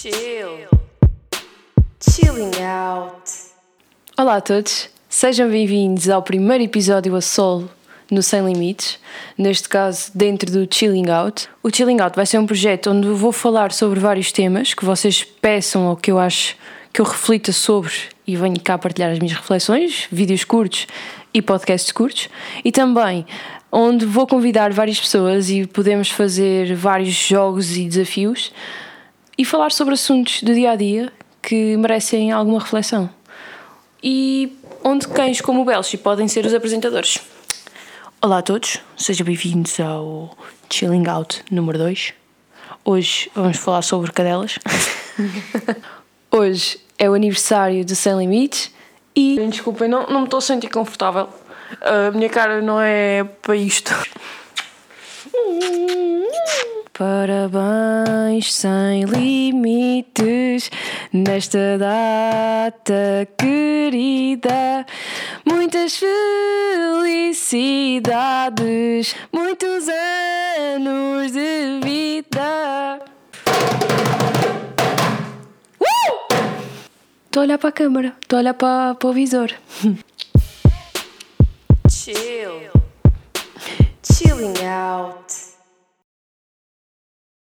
Chill. Chilling out. Olá a todos, sejam bem-vindos ao primeiro episódio a solo no Sem Limites, neste caso dentro do Chilling Out. O Chilling Out vai ser um projeto onde eu vou falar sobre vários temas que vocês peçam ou que eu acho que eu reflita sobre e venho cá partilhar as minhas reflexões, vídeos curtos e podcasts curtos, e também onde vou convidar várias pessoas e podemos fazer vários jogos e desafios e falar sobre assuntos do dia a dia que merecem alguma reflexão. E onde cães como o Belchi podem ser os apresentadores. Olá a todos, sejam bem-vindos ao Chilling Out número 2. Hoje vamos falar sobre cadelas. Hoje é o aniversário do Sem Limites e. Desculpem, não, não me estou a sentir confortável. A minha cara não é para isto. Parabéns sem limites nesta data querida. Muitas felicidades, muitos anos de vida. Estou a olhar para a câmara, estou a olhar para, para o visor. Chill. Chilling out.